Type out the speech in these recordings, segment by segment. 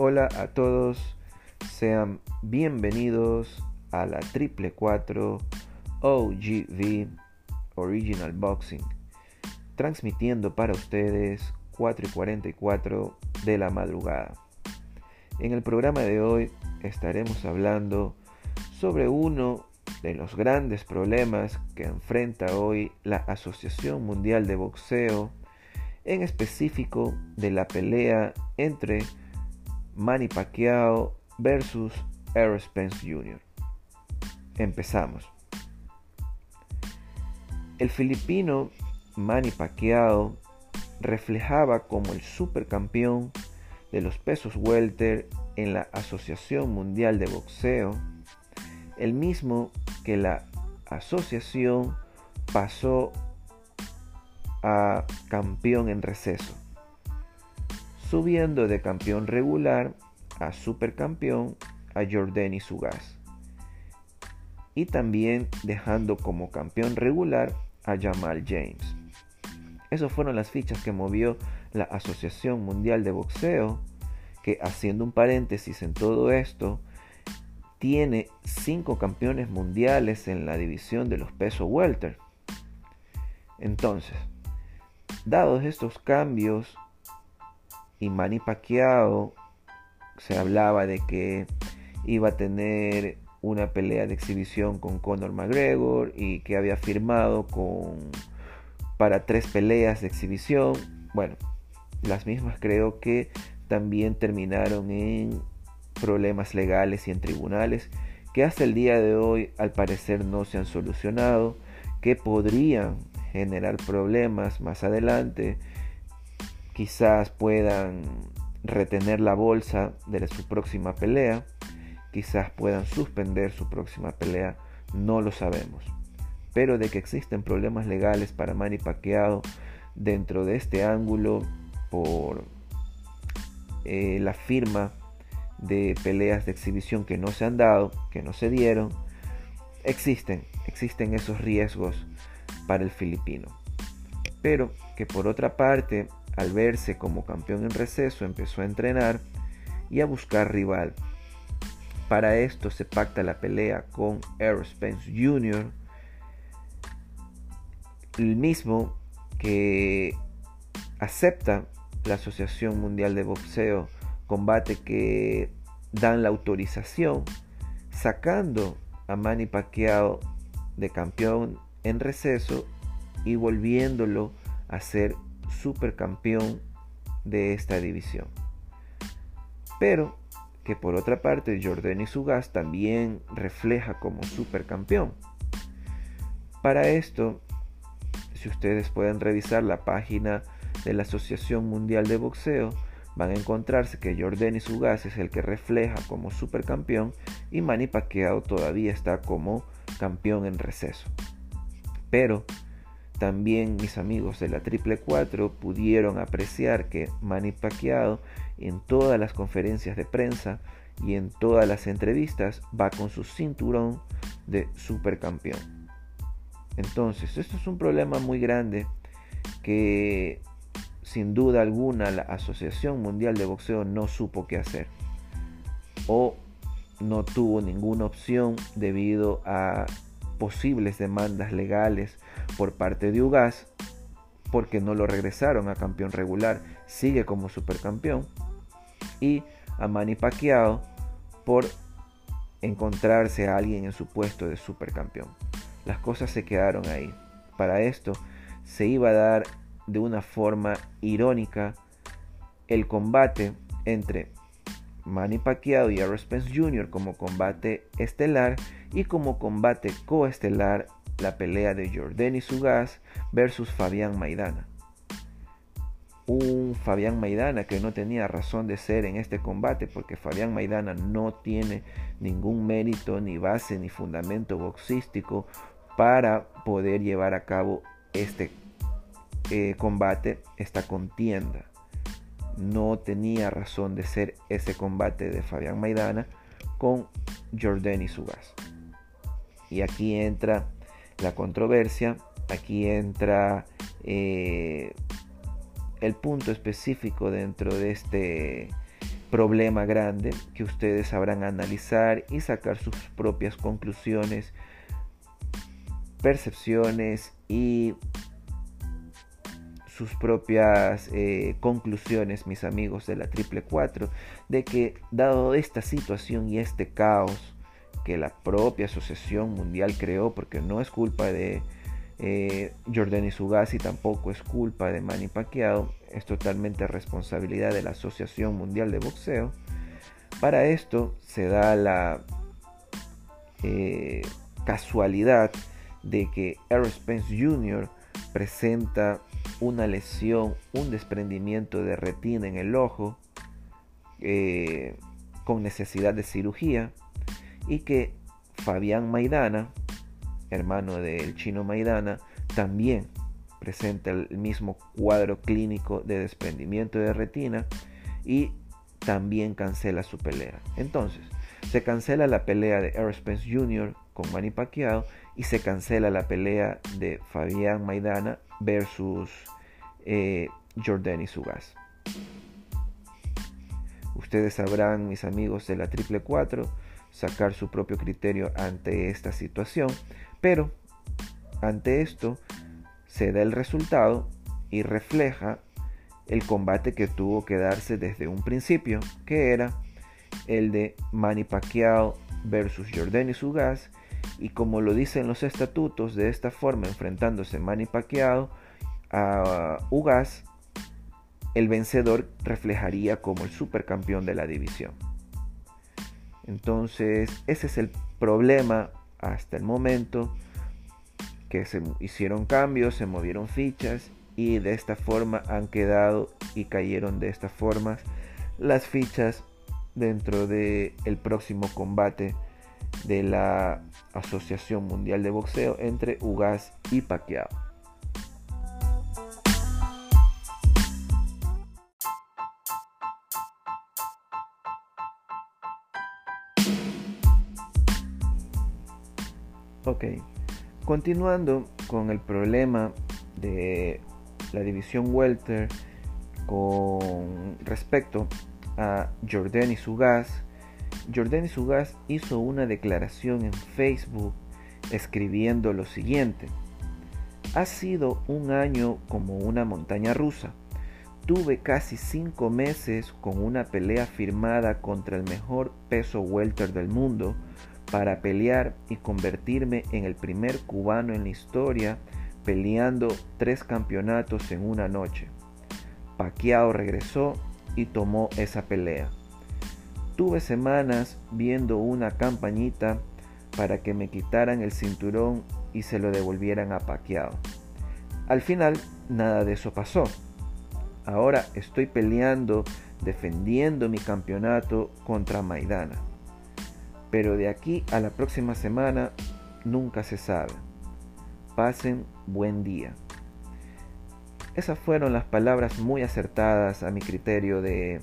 Hola a todos, sean bienvenidos a la Triple 4 OGV Original Boxing, transmitiendo para ustedes 4 y 44 de la madrugada. En el programa de hoy estaremos hablando sobre uno de los grandes problemas que enfrenta hoy la Asociación Mundial de Boxeo, en específico de la pelea entre Manny Pacquiao versus Errol Spence Jr. Empezamos. El filipino Manny Pacquiao reflejaba como el supercampeón de los pesos welter en la Asociación Mundial de Boxeo, el mismo que la asociación pasó a campeón en receso subiendo de campeón regular a supercampeón a Jordani Sugas y también dejando como campeón regular a Jamal James. Esas fueron las fichas que movió la Asociación Mundial de Boxeo, que haciendo un paréntesis en todo esto, tiene cinco campeones mundiales en la división de los pesos welter. Entonces, dados estos cambios y Manny Pacquiao se hablaba de que iba a tener una pelea de exhibición con Conor McGregor y que había firmado con para tres peleas de exhibición. Bueno, las mismas creo que también terminaron en problemas legales y en tribunales que hasta el día de hoy al parecer no se han solucionado, que podrían generar problemas más adelante quizás puedan retener la bolsa de su próxima pelea, quizás puedan suspender su próxima pelea, no lo sabemos. Pero de que existen problemas legales para Manny Pacquiao dentro de este ángulo por eh, la firma de peleas de exhibición que no se han dado, que no se dieron, existen, existen esos riesgos para el filipino. Pero que por otra parte al verse como campeón en receso, empezó a entrenar y a buscar rival. Para esto se pacta la pelea con Errol Spence Jr., el mismo que acepta la Asociación Mundial de Boxeo, combate que dan la autorización, sacando a Manny Pacquiao de campeón en receso y volviéndolo a ser supercampeón de esta división. Pero que por otra parte Jordan Sugas también refleja como supercampeón. Para esto, si ustedes pueden revisar la página de la Asociación Mundial de Boxeo, van a encontrarse que Jordan Sugas es el que refleja como supercampeón y Manny Pacquiao todavía está como campeón en receso. Pero también mis amigos de la Triple 4 pudieron apreciar que Manny Pacquiao en todas las conferencias de prensa y en todas las entrevistas va con su cinturón de supercampeón. Entonces, esto es un problema muy grande que sin duda alguna la Asociación Mundial de Boxeo no supo qué hacer o no tuvo ninguna opción debido a posibles demandas legales por parte de Ugas porque no lo regresaron a campeón regular, sigue como supercampeón y a Manny Pacquiao por encontrarse a alguien en su puesto de supercampeón. Las cosas se quedaron ahí. Para esto se iba a dar de una forma irónica el combate entre Manny Pacquiao y Errol Spence Jr. como combate estelar y como combate coestelar la pelea de Jordani Sugas versus Fabián Maidana. Un Fabián Maidana que no tenía razón de ser en este combate porque Fabián Maidana no tiene ningún mérito, ni base, ni fundamento boxístico para poder llevar a cabo este eh, combate, esta contienda. No tenía razón de ser ese combate de Fabián Maidana con Jordani Sugas. Y aquí entra la controversia, aquí entra eh, el punto específico dentro de este problema grande que ustedes sabrán analizar y sacar sus propias conclusiones, percepciones y sus propias eh, conclusiones, mis amigos de la triple 4, de que dado esta situación y este caos que la propia Asociación Mundial creó, porque no es culpa de eh, Jordani Sugasi, tampoco es culpa de Manny Pacquiao, es totalmente responsabilidad de la Asociación Mundial de Boxeo. Para esto se da la eh, casualidad de que Errol Spence Jr. presenta una lesión, un desprendimiento de retina en el ojo eh, con necesidad de cirugía y que Fabián Maidana, hermano del chino Maidana, también presenta el mismo cuadro clínico de desprendimiento de retina y también cancela su pelea. Entonces, se cancela la pelea de Errol Spence Jr. con Manny Pacquiao y se cancela la pelea de Fabián Maidana versus eh, Jordani Sugas. Ustedes sabrán, mis amigos de la Triple 4, sacar su propio criterio ante esta situación, pero ante esto se da el resultado y refleja el combate que tuvo que darse desde un principio, que era el de Manny Pacquiao versus Jordani Sugas, y como lo dicen los estatutos, de esta forma enfrentándose Manny Pacquiao a Ugas, el vencedor reflejaría como el supercampeón de la división. Entonces, ese es el problema hasta el momento que se hicieron cambios, se movieron fichas y de esta forma han quedado y cayeron de esta forma las fichas dentro del el próximo combate de la Asociación Mundial de Boxeo entre Ugas y Pacquiao. Ok, continuando con el problema de la división welter con respecto a Jordan y Sugas, Jordan Sugas hizo una declaración en Facebook escribiendo lo siguiente: Ha sido un año como una montaña rusa. Tuve casi cinco meses con una pelea firmada contra el mejor peso welter del mundo para pelear y convertirme en el primer cubano en la historia peleando tres campeonatos en una noche. Pacquiao regresó y tomó esa pelea. Tuve semanas viendo una campañita para que me quitaran el cinturón y se lo devolvieran a Pacquiao. Al final, nada de eso pasó. Ahora estoy peleando, defendiendo mi campeonato contra Maidana pero de aquí a la próxima semana nunca se sabe. Pasen buen día. Esas fueron las palabras muy acertadas a mi criterio de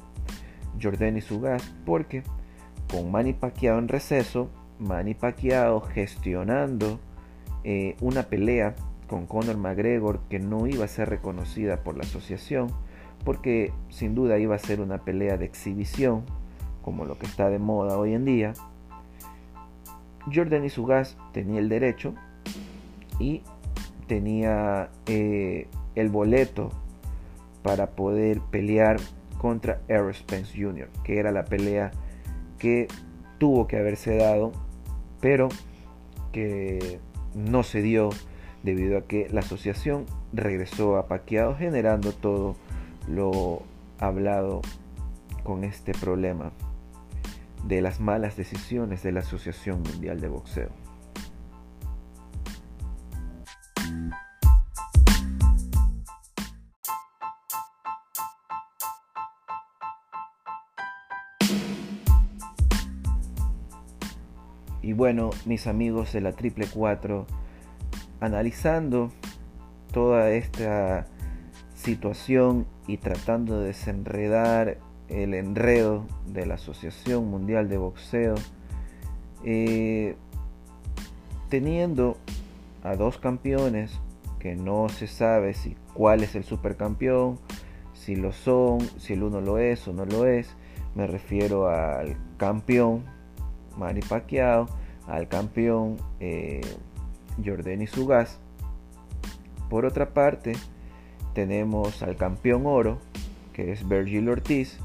Jordani Sugas porque con Manny Pacquiao en receso, Manny Pacquiao gestionando eh, una pelea con Conor McGregor que no iba a ser reconocida por la asociación porque sin duda iba a ser una pelea de exhibición como lo que está de moda hoy en día. Jordan Sugas tenía el derecho y tenía eh, el boleto para poder pelear contra Errol Spence Jr., que era la pelea que tuvo que haberse dado, pero que no se dio debido a que la asociación regresó a Paqueado generando todo lo hablado con este problema de las malas decisiones de la Asociación Mundial de Boxeo. Bueno, mis amigos de la Triple 4, analizando toda esta situación y tratando de desenredar el enredo de la Asociación Mundial de Boxeo, eh, teniendo a dos campeones que no se sabe si cuál es el supercampeón, si lo son, si el uno lo es o no lo es, Me refiero al campeón Manny Pacquiao, al campeón eh, Jordani Sugas. Por otra parte, tenemos al campeón oro, que es Virgil Ortiz,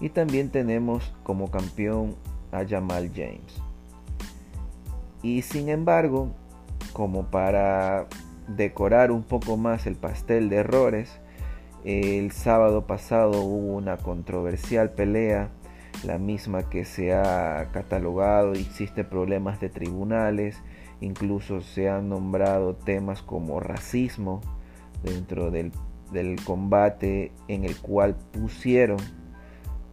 y también tenemos como campeón a Jamal James. Y sin embargo, como para decorar un poco más el pastel de errores, el sábado pasado hubo una controversial pelea, la misma que se ha catalogado, existe problemas de tribunales, incluso se han nombrado temas como racismo dentro del, del combate en el cual pusieron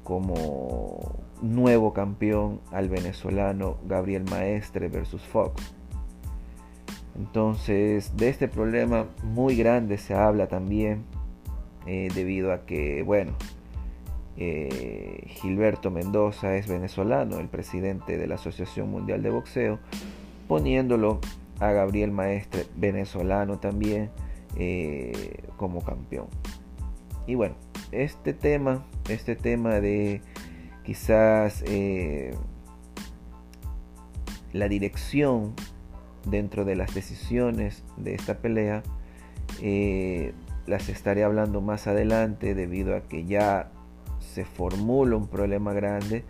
como nuevo campeón al venezolano Gabriel Maestre versus Fox. Entonces, de este problema muy grande se habla también eh, debido a que, bueno, eh, Gilberto Mendoza es venezolano, el presidente de la Asociación Mundial de Boxeo, poniéndolo a Gabriel Maestre, venezolano también, eh, como campeón. Y bueno, este tema, este tema de quizás la dirección dentro de las decisiones de esta pelea eh, las estaré hablando más adelante debido a que ya se formula un problema grande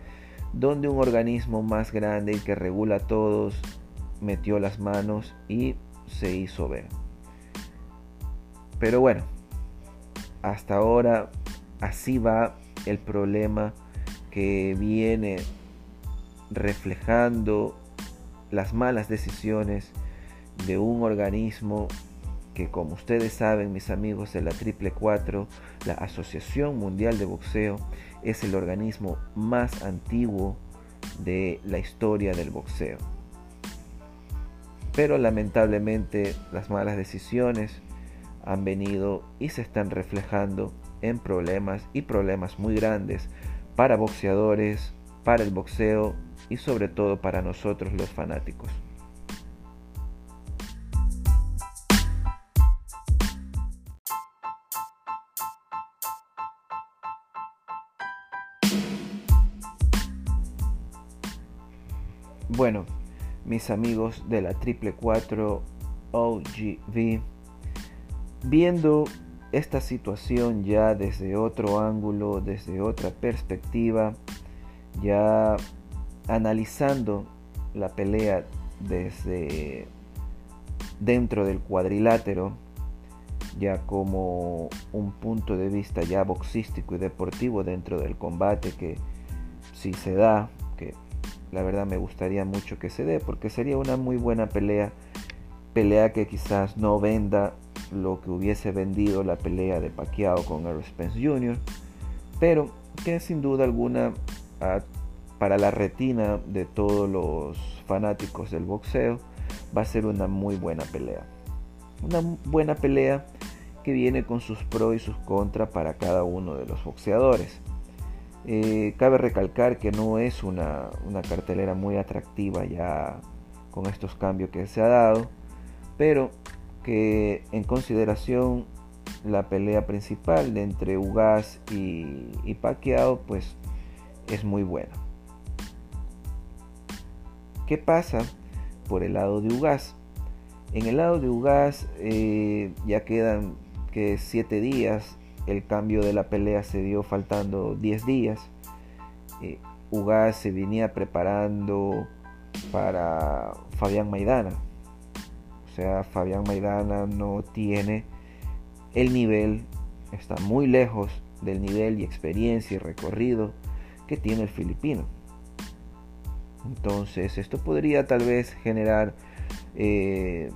donde un organismo más grande y que regula a todos metió las manos y se hizo ver. Pero bueno, hasta ahora así va el problema que viene reflejando las malas decisiones de un organismo que como ustedes saben mis amigos de la Triple 4, la Asociación Mundial de Boxeo es el organismo más antiguo de la historia del boxeo. Pero lamentablemente las malas decisiones han venido y se están reflejando en problemas y problemas muy grandes para boxeadores, para el boxeo y sobre todo para nosotros los fanáticos. Bueno, mis amigos de la Triple 4 OGV, viendo esta situación ya desde otro ángulo, desde otra perspectiva, ya analizando la pelea desde dentro del cuadrilátero, ya como un punto de vista ya boxístico y deportivo dentro del combate que si se da, la verdad me gustaría mucho que se dé, porque sería una muy buena pelea, pelea que quizás no venda lo que hubiese vendido la pelea de Pacquiao con Errol Spence Jr., pero que sin duda alguna para la retina de todos los fanáticos del boxeo va a ser una muy buena pelea. Una buena pelea que viene con sus pros y sus contras para cada uno de los boxeadores. Eh, cabe recalcar que no es una, una, cartelera muy atractiva ya con estos cambios que se ha dado, pero que en consideración la pelea principal de entre Ugas y, y Pacquiao pues es muy buena. ¿Qué pasa por el lado de Ugas? En el lado de Ugas eh, ya quedan que 7 días. El cambio de la pelea se dio faltando 10 días. Eh, se venía preparando para Fabián Maidana. O sea, Fabián Maidana no tiene el nivel, está muy lejos del nivel y experiencia y recorrido que tiene el filipino. Entonces esto podría tal vez generar eh,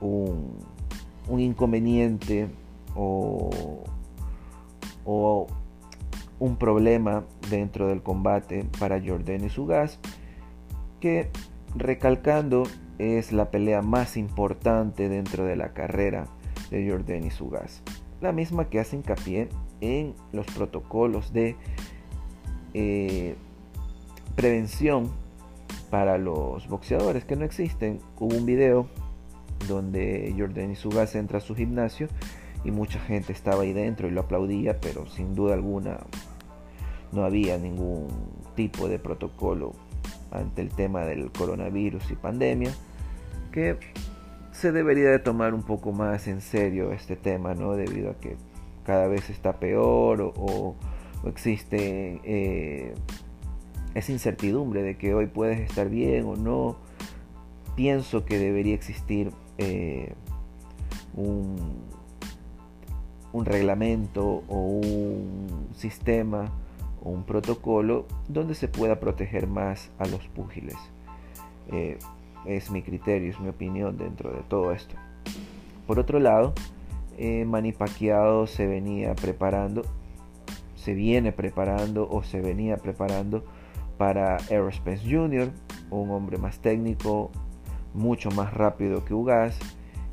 un, inconveniente o, un problema dentro del combate para Jordan y Sugas que recalcando es la pelea más importante dentro de la carrera de Jordan y Sugas. La misma que hace hincapié en los protocolos de eh, prevención para los boxeadores que no existen. Hubo un video donde Jordan Isugas entra a su gimnasio y mucha gente estaba ahí dentro y lo aplaudía, pero sin duda alguna no había ningún tipo de protocolo ante el tema del coronavirus y pandemia, que se debería de tomar un poco más en serio este tema, ¿no? Debido a que cada vez está peor o, existe eh, esa incertidumbre de que hoy puedes estar bien o no. Pienso que debería existir eh, un, un reglamento o un sistema o un protocolo donde se pueda proteger más a los púgiles. Eh, es mi criterio, es mi opinión dentro de todo esto. Por otro lado, eh, se venía preparando, se viene preparando o se venía preparando para Aerospace Jr., un hombre más técnico, mucho más rápido que Ugas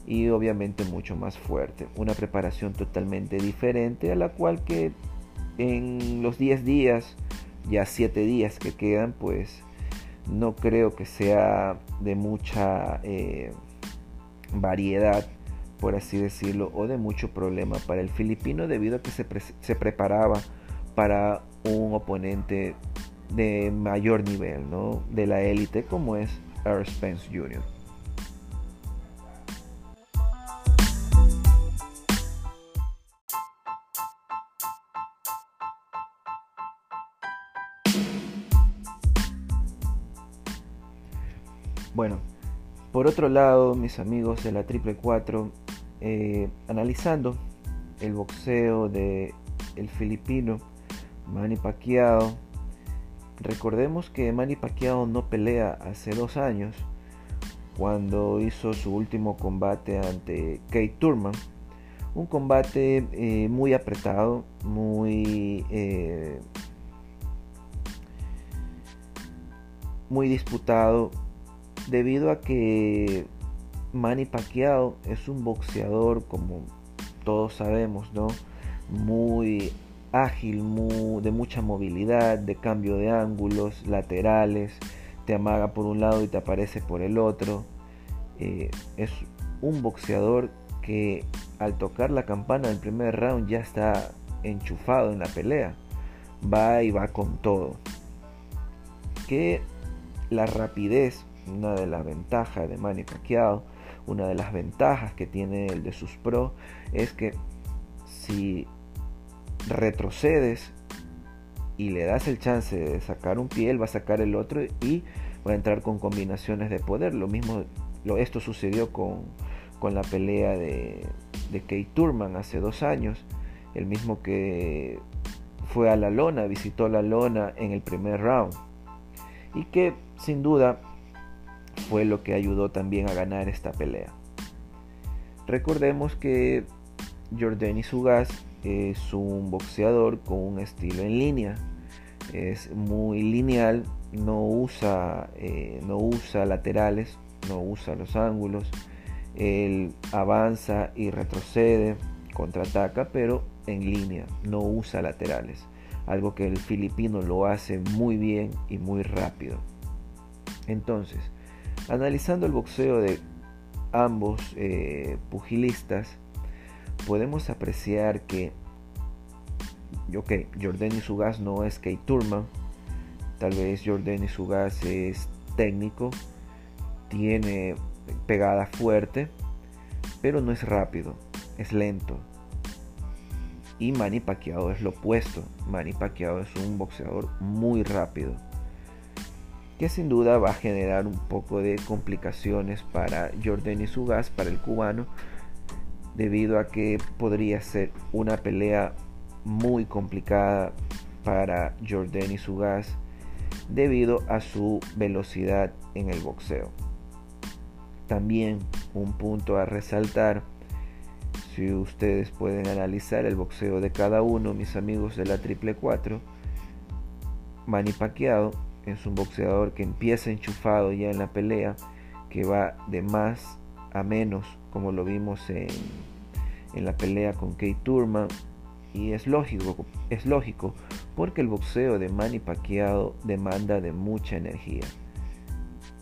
y obviamente mucho más fuerte. Una preparación totalmente diferente a la cual que en los 10 días, ya 7 días que quedan, pues no creo que sea de mucha eh, variedad, por así decirlo, o de mucho problema para el filipino debido a que se, se preparaba para un oponente de mayor nivel, ¿no? de la élite como es Earl Spence Jr. por otro lado, mis amigos de la Triple 4, eh, analizando el boxeo de el filipino Manny Pacquiao, recordemos que Manny Pacquiao no pelea hace dos años cuando hizo su último combate ante Kate Turman, un combate eh, muy apretado, muy eh, muy disputado debido a que Manny Pacquiao es un boxeador, como todos sabemos, ¿no? Muy ágil, de mucha movilidad, de cambio de ángulos, laterales, te amaga por un lado y te aparece por el otro. Eh, es un boxeador que al tocar la campana del primer round ya está enchufado en la pelea. Va y va con todo. Que la rapidez una de las ventajas de Manny Pacquiao, una de las ventajas que tiene el de sus pro es que si retrocedes y le das el chance de sacar un pie, él va a sacar el otro y va a entrar con combinaciones de poder. Lo mismo, esto sucedió con, con la pelea de, de Kate Turman hace dos años, el mismo que fue a la lona, visitó la lona en el primer round y que sin duda fue lo que ayudó también a ganar esta pelea. Recordemos que Jordani Sugas es un boxeador con un estilo en línea. Es muy lineal, no usa, eh, no usa laterales, no usa los ángulos. Él avanza y retrocede, contraataca, pero en línea, no usa laterales. Algo que el filipino lo hace muy bien y muy rápido. Entonces, Analizando el boxeo de ambos eh, pugilistas, podemos apreciar que, ok, Jordan Sugas no es Kate Turman, tal vez Jordan Sugas es técnico, tiene pegada fuerte, pero no es rápido, es lento. Y Manny Pacquiao es lo opuesto. Manny Pacquiao es un boxeador muy rápido que sin duda va a generar un poco de complicaciones para Jordan Sugas, para el cubano, debido a que podría ser una pelea muy complicada para Jordan Sugas debido a su velocidad en el boxeo. También un punto a resaltar, si ustedes pueden analizar el boxeo de cada uno, mis amigos de la triple 4, Manny Pacquiao es un boxeador que empieza enchufado ya en la pelea, que va de más a menos, como lo vimos en, en la pelea con Kate Turman. Y es lógico, es lógico, porque el boxeo de Manny Pacquiao demanda de mucha energía.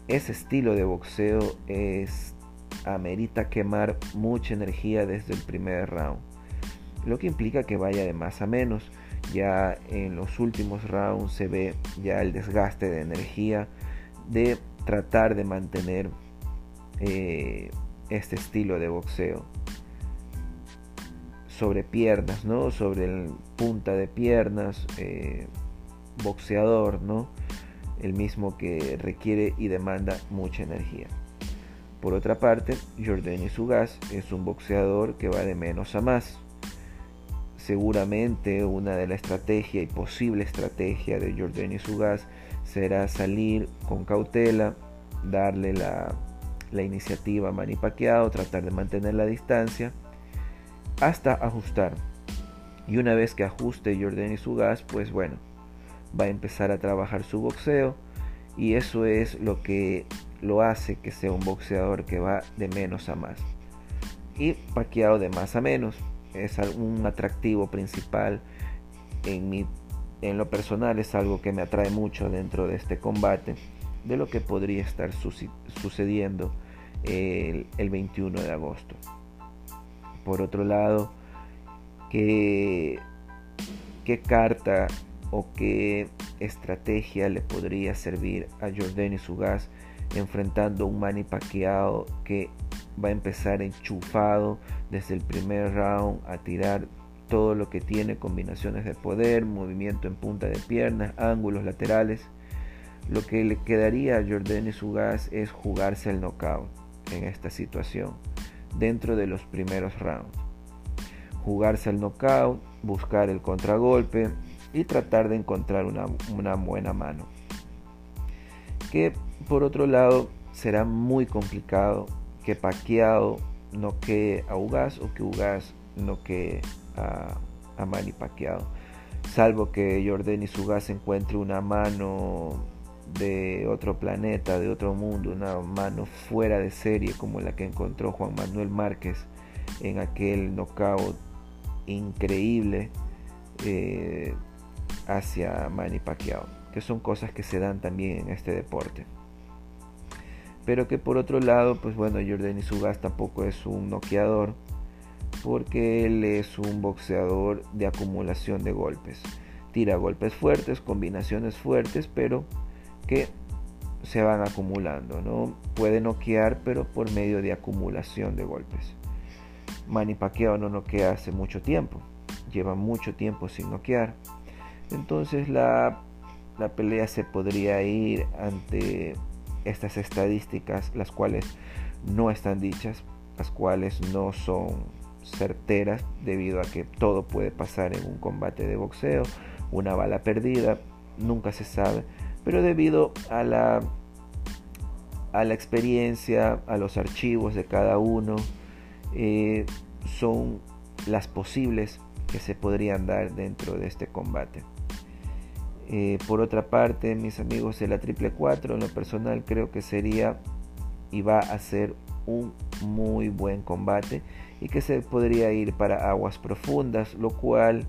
Ese estilo de boxeo es amerita quemar mucha energía desde el primer round, lo que implica que vaya de más a menos ya en los últimos rounds se ve ya el desgaste de energía de tratar de mantener eh, este estilo de boxeo sobre piernas, ¿no? Sobre el punta de piernas, eh, boxeador, ¿no? El mismo que requiere y demanda mucha energía. Por otra parte, Jordan Sugas es un boxeador que va de menos a más. Seguramente una de la estrategia y posible estrategia de Jordan Sugas será salir con cautela, darle la, iniciativa a Manny Pacquiao, tratar de mantener la distancia hasta ajustar. Y una vez que ajuste Jordan Sugas, pues bueno, va a empezar a trabajar su boxeo y eso es lo que lo hace que sea un boxeador que va de menos a más. Y Pacquiao de más a menos es un atractivo principal en en lo personal es algo que me atrae mucho dentro de este combate de lo que podría estar sucediendo el, el 21 de agosto. Por otro lado, ¿qué, qué carta o qué estrategia le podría servir a Jordan y Sugas enfrentando un Manny Pacquiao que va a empezar enchufado desde el primer round a tirar todo lo que tiene, combinaciones de poder, movimiento en punta de piernas, ángulos laterales. Lo que le quedaría a Jordan y Sugas es jugarse el knockout en esta situación dentro de los primeros rounds. Jugarse el knockout, buscar el contragolpe y tratar de encontrar una, una buena mano. Que por otro lado será muy complicado que Pacquiao noquee a Ugas o que Ugas noquee a, a Manny Pacquiao. Salvo que Jordan y Sugas encuentre una mano de otro planeta, de otro mundo, una mano fuera de serie como la que encontró Juan Manuel Márquez en aquel knockout increíble eh, hacia Manny Pacquiao, que son cosas que se dan también en este deporte. Pero que por otro lado, pues bueno, Jordan Isugas tampoco es un noqueador, porque él es un boxeador de acumulación de golpes. Tira golpes fuertes, combinaciones fuertes, pero que se van acumulando, ¿no? Puede noquear, pero por medio de acumulación de golpes. Manny Pacquiao no noquea hace mucho tiempo, lleva mucho tiempo sin noquear. Entonces la, la pelea se podría ir ante estas estadísticas, las cuales no están dichas, las cuales no son certeras debido a que todo puede pasar en un combate de boxeo, una bala perdida, nunca se sabe, pero debido a la, a la experiencia, a los archivos de cada uno, eh, son las posibles que se podrían dar dentro de este combate. Eh, por otra parte, mis amigos de la triple 4, en lo personal creo que sería y va a ser un muy buen combate y que se podría ir para aguas profundas, lo cual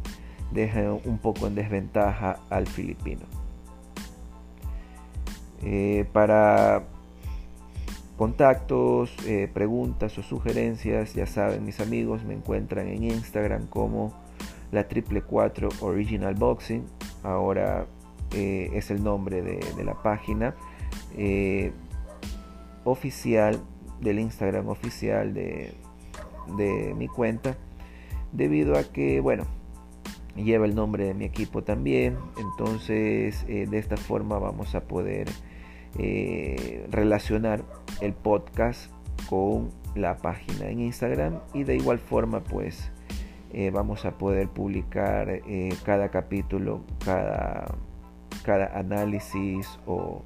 deja un poco en desventaja al filipino. Eh, para contactos, eh, preguntas o sugerencias, ya saben mis amigos, me encuentran en Instagram como la triple 4 Original Boxing. Ahora eh, es el nombre de, la página oficial, del Instagram oficial de, mi cuenta. Debido a que, bueno, lleva el nombre de mi equipo también. Entonces, de esta forma vamos a poder eh, relacionar el podcast con la página en Instagram y de igual forma pues eh, vamos a poder publicar eh, cada capítulo, cada, análisis o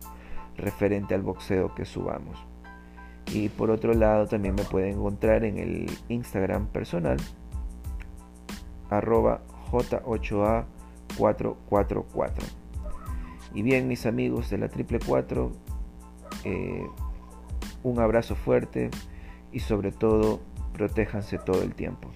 referente al boxeo que subamos. Y por otro lado también me pueden encontrar en el Instagram personal arroba J8A444. Y bien, mis amigos de la Triple 4, eh, un abrazo fuerte y sobre todo, protéjanse todo el tiempo.